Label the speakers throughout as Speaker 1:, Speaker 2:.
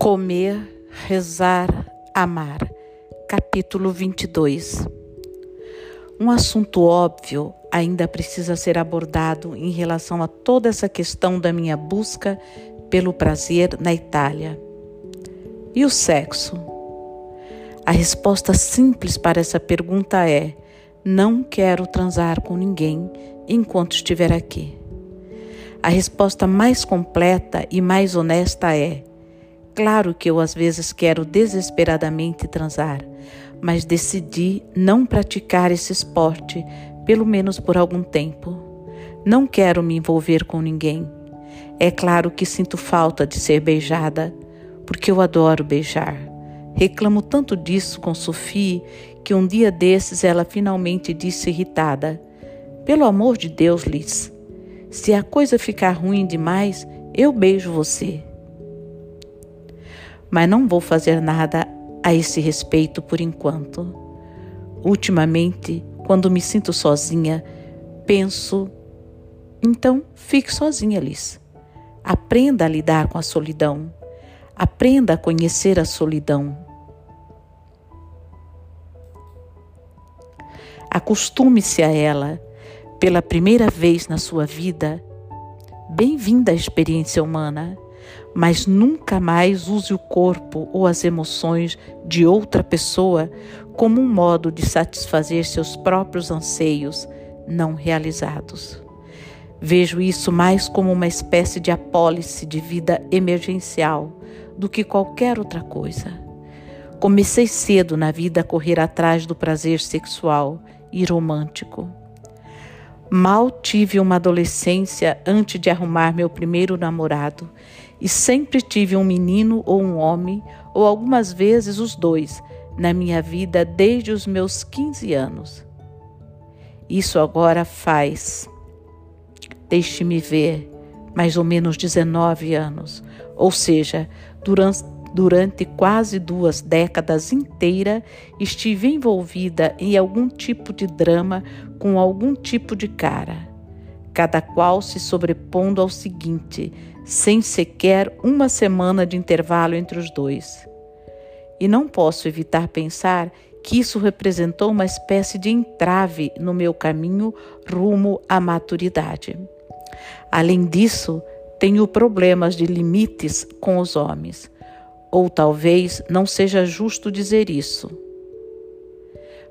Speaker 1: Comer, rezar, amar. Capítulo 22. Um assunto óbvio ainda precisa ser abordado em relação a toda essa questão da minha busca pelo prazer na Itália. E o sexo? A resposta simples para essa pergunta é: não quero transar com ninguém enquanto estiver aqui. A resposta mais completa e mais honesta é: Claro que eu às vezes quero desesperadamente transar, mas decidi não praticar esse esporte, pelo menos por algum tempo. Não quero me envolver com ninguém. É claro que sinto falta de ser beijada, porque eu adoro beijar. Reclamo tanto disso com Sophie que um dia desses ela finalmente disse irritada: Pelo amor de Deus, Liz, se a coisa ficar ruim demais, eu beijo você mas não vou fazer nada a esse respeito por enquanto. Ultimamente, quando me sinto sozinha, penso: então fique sozinha, Liz. Aprenda a lidar com a solidão. Aprenda a conhecer a solidão. Acostume-se a ela. Pela primeira vez na sua vida, bem-vinda à experiência humana mas nunca mais use o corpo ou as emoções de outra pessoa como um modo de satisfazer seus próprios anseios não realizados. Vejo isso mais como uma espécie de apólice de vida emergencial do que qualquer outra coisa. Comecei cedo na vida a correr atrás do prazer sexual e romântico. Mal tive uma adolescência antes de arrumar meu primeiro namorado e sempre tive um menino ou um homem, ou algumas vezes os dois, na minha vida desde os meus 15 anos. Isso agora faz, deixe-me ver, mais ou menos 19 anos, ou seja, durante, durante quase duas décadas inteiras estive envolvida em algum tipo de drama com algum tipo de cara, cada qual se sobrepondo ao seguinte, sem sequer uma semana de intervalo entre os dois. E não posso evitar pensar que isso representou uma espécie de entrave no meu caminho rumo à maturidade. Além disso, tenho problemas de limites com os homens. Ou talvez não seja justo dizer isso.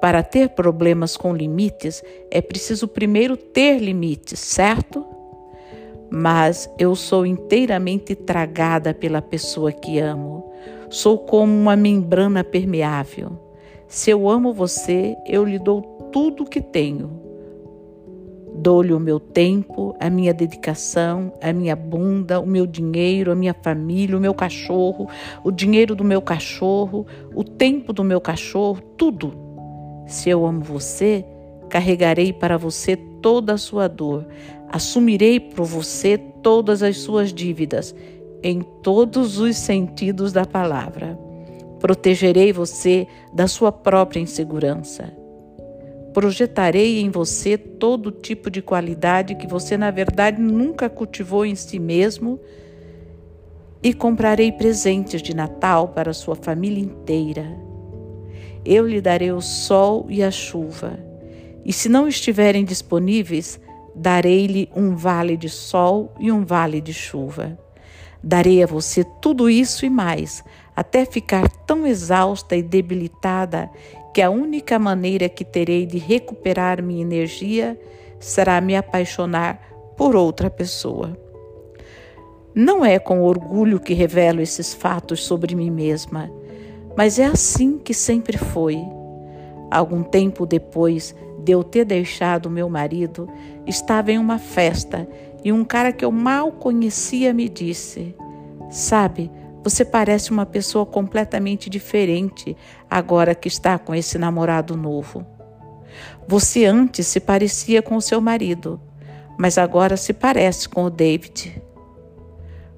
Speaker 1: Para ter problemas com limites, é preciso primeiro ter limites, certo? Mas eu sou inteiramente tragada pela pessoa que amo. Sou como uma membrana permeável. Se eu amo você, eu lhe dou tudo o que tenho. Dou-lhe o meu tempo, a minha dedicação, a minha bunda, o meu dinheiro, a minha família, o meu cachorro, o dinheiro do meu cachorro, o tempo do meu cachorro, tudo. Se eu amo você, carregarei para você toda a sua dor, assumirei por você todas as suas dívidas, em todos os sentidos da palavra. Protegerei você da sua própria insegurança. Projetarei em você todo tipo de qualidade que você, na verdade, nunca cultivou em si mesmo e comprarei presentes de Natal para sua família inteira. Eu lhe darei o sol e a chuva e se não estiverem disponíveis, darei-lhe um vale de sol e um vale de chuva. Darei a você tudo isso e mais, até ficar tão exausta e debilitada que a única maneira que terei de recuperar minha energia será me apaixonar por outra pessoa. Não é com orgulho que revelo esses fatos sobre mim mesma, mas é assim que sempre foi. Algum tempo depois de eu ter deixado meu marido, estava em uma festa e um cara que eu mal conhecia me disse: Sabe, você parece uma pessoa completamente diferente agora que está com esse namorado novo. Você antes se parecia com seu marido, mas agora se parece com o David.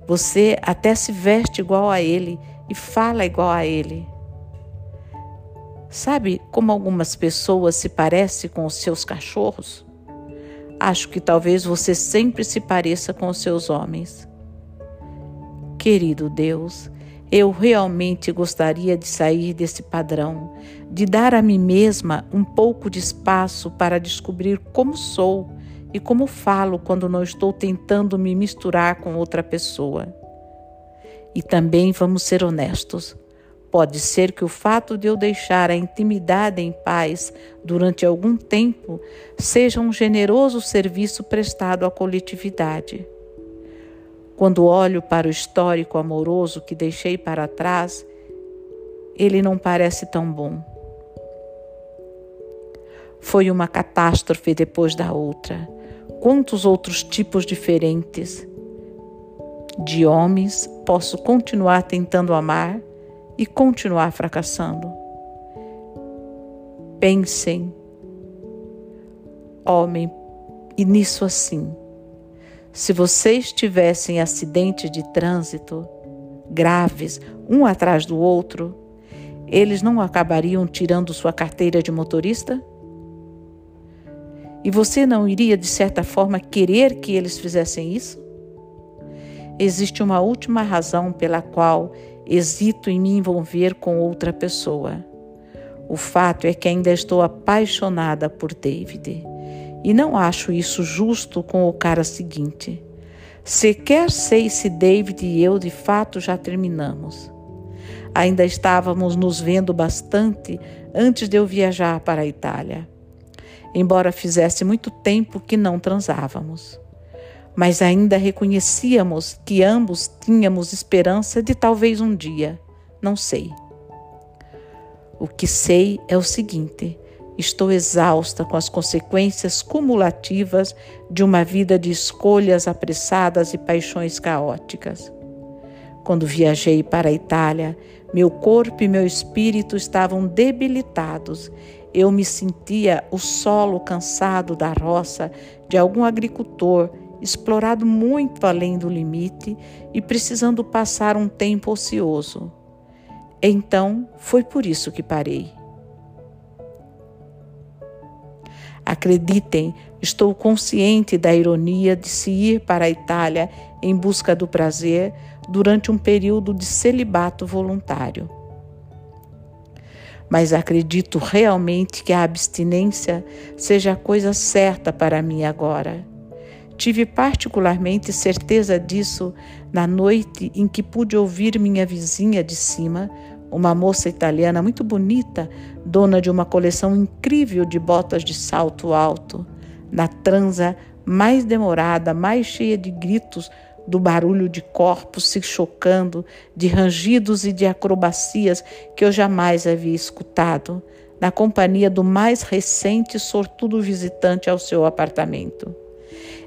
Speaker 1: Você até se veste igual a ele e fala igual a ele. Sabe como algumas pessoas se parecem com os seus cachorros? Acho que talvez você sempre se pareça com os seus homens. Querido Deus, Eu realmente gostaria de sair desse padrão, de dar a mim mesma um pouco de espaço para descobrir como sou e como falo quando não estou tentando me misturar com outra pessoa. E também vamos ser honestos. Pode ser que o fato de eu deixar a intimidade em paz durante algum tempo seja um generoso serviço prestado à coletividade. Quando olho para o histórico amoroso que deixei para trás, ele não parece tão bom. Foi uma catástrofe depois da outra. Quantos outros tipos diferentes de homens posso continuar tentando amar e continuar fracassando? Pensem, homem, e nisso assim. Se vocês tivessem acidentes de trânsito graves, um atrás do outro, eles não acabariam tirando sua carteira de motorista? E você não iria, de certa forma, querer que eles fizessem isso? Existe uma última razão pela qual hesito em me envolver com outra pessoa. O fato é que ainda estou apaixonada por David. E não acho isso justo com o cara seguinte. Sequer sei se David e eu de fato já terminamos. Ainda estávamos nos vendo bastante antes de eu viajar para a Itália. Embora fizesse muito tempo que não transávamos. Mas ainda reconhecíamos que ambos tínhamos esperança de talvez um dia, não sei. O que sei é o seguinte: Estou exausta com as consequências cumulativas de uma vida de escolhas apressadas e paixões caóticas. Quando viajei para a Itália, meu corpo e meu espírito estavam debilitados. Eu me sentia o solo cansado da roça de algum agricultor, explorado muito além do limite e precisando passar um tempo ocioso. Então, foi por isso que parei. Acreditem, estou consciente da ironia de se ir para a Itália em busca do prazer durante um período de celibato voluntário. Mas acredito realmente que a abstinência seja a coisa certa para mim agora. Tive particularmente certeza disso na noite em que pude ouvir minha vizinha de cima uma moça italiana muito bonita, dona de uma coleção incrível de botas de salto alto, na transa mais demorada, mais cheia de gritos, do barulho de corpos se chocando, de rangidos e de acrobacias que eu jamais havia escutado, na companhia do mais recente sortudo visitante ao seu apartamento.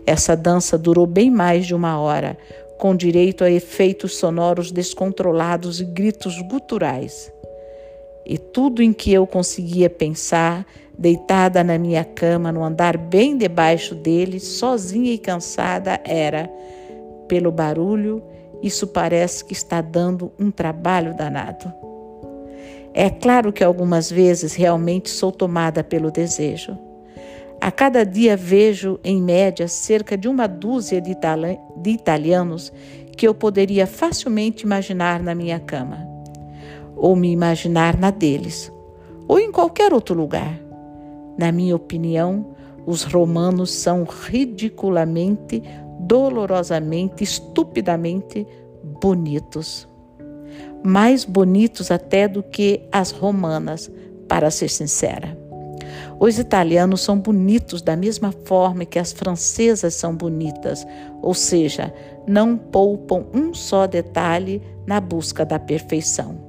Speaker 1: Essa dança durou bem mais de uma hora, com direito a efeitos sonoros descontrolados e gritos guturais. E tudo em que eu conseguia pensar, deitada na minha cama, no andar bem debaixo dele, sozinha e cansada, era: pelo barulho, isso parece que está dando um trabalho danado. É claro que algumas vezes realmente sou tomada pelo desejo. A cada dia vejo, em média, cerca de uma dúzia de, itali de italianos que eu poderia facilmente imaginar na minha cama, ou me imaginar na deles, ou em qualquer outro lugar. Na minha opinião, os romanos são ridiculamente, dolorosamente, estupidamente bonitos. Mais bonitos até do que as romanas, para ser sincera. Os italianos são bonitos da mesma forma que as francesas são bonitas, ou seja, não poupam um só detalhe na busca da perfeição.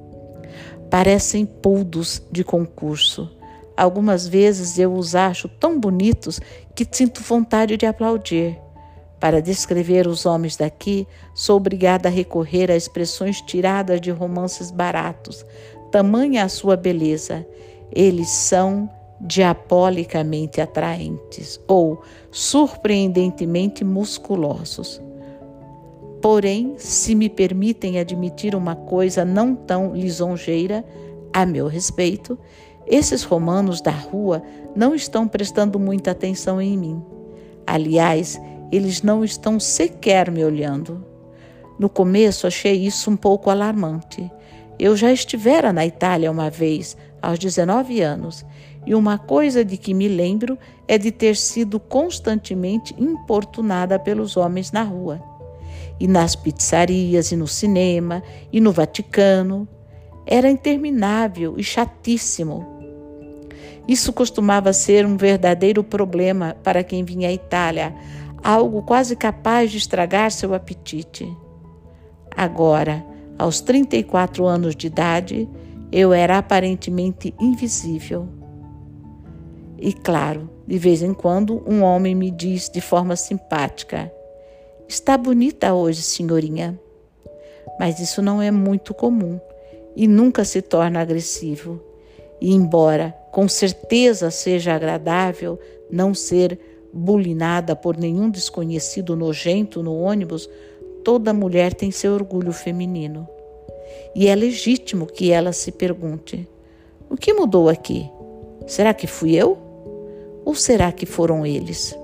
Speaker 1: Parecem poldos de concurso. Algumas vezes eu os acho tão bonitos que sinto vontade de aplaudir. Para descrever os homens daqui, sou obrigada a recorrer a expressões tiradas de romances baratos, tamanha a sua beleza. Eles são diabolicamente atraentes ou surpreendentemente musculosos. Porém, se me permitem admitir uma coisa não tão lisonjeira a meu respeito, esses romanos da rua não estão prestando muita atenção em mim. Aliás, eles não estão sequer me olhando. No começo achei isso um pouco alarmante. Eu já estivera na Itália uma vez, aos 19 anos, e uma coisa de que me lembro é de ter sido constantemente importunada pelos homens na rua. E nas pizzarias, e no cinema, e no Vaticano. Era interminável e chatíssimo. Isso costumava ser um verdadeiro problema para quem vinha à Itália, algo quase capaz de estragar seu apetite. Agora, aos 34 anos de idade, eu era aparentemente invisível. E claro, de vez em quando, um homem me diz de forma simpática: Está bonita hoje, senhorinha. Mas isso não é muito comum e nunca se torna agressivo. E embora com certeza seja agradável não ser bulinada por nenhum desconhecido nojento no ônibus, toda mulher tem seu orgulho feminino. E é legítimo que ela se pergunte: o que mudou aqui? Será que fui eu? Ou será que foram eles?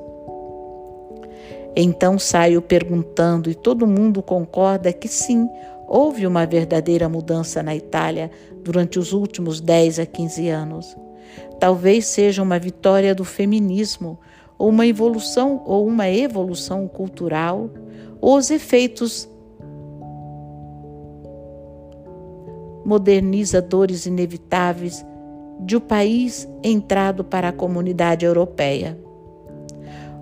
Speaker 1: Então saio perguntando e todo mundo concorda que sim, houve uma verdadeira mudança na Itália durante os últimos 10 a 15 anos. Talvez seja uma vitória do feminismo, ou uma evolução ou uma evolução cultural, ou os efeitos modernizadores inevitáveis de o um país entrado para a comunidade europeia.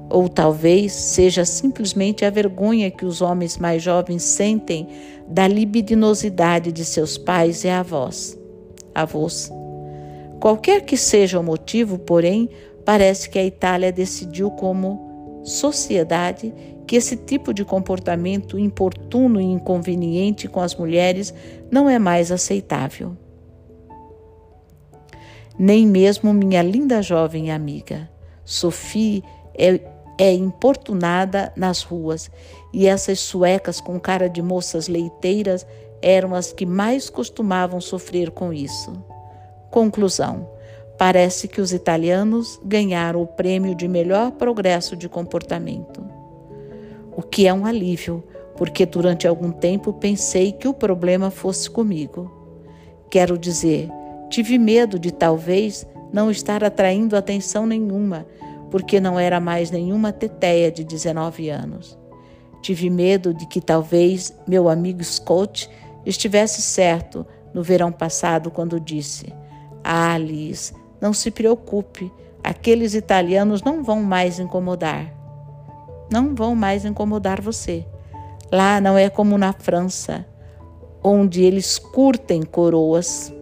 Speaker 1: Ou talvez seja simplesmente a vergonha que os homens mais jovens sentem da libidinosidade de seus pais e avós. avós. Qualquer que seja o motivo, porém, parece que a Itália decidiu como sociedade que esse tipo de comportamento importuno e inconveniente com as mulheres não é mais aceitável. Nem mesmo minha linda jovem amiga, Sophie, é, é importunada nas ruas, e essas suecas com cara de moças leiteiras eram as que mais costumavam sofrer com isso. Conclusão: parece que os italianos ganharam o prêmio de melhor progresso de comportamento o que é um alívio, porque durante algum tempo pensei que o problema fosse comigo. Quero dizer, tive medo de talvez não estar atraindo atenção nenhuma, porque não era mais nenhuma teteia de 19 anos. Tive medo de que talvez meu amigo Scott estivesse certo no verão passado quando disse: Ah, Liz, não se preocupe, aqueles italianos não vão mais incomodar não vão mais incomodar você. Lá não é como na França, onde eles curtem coroas.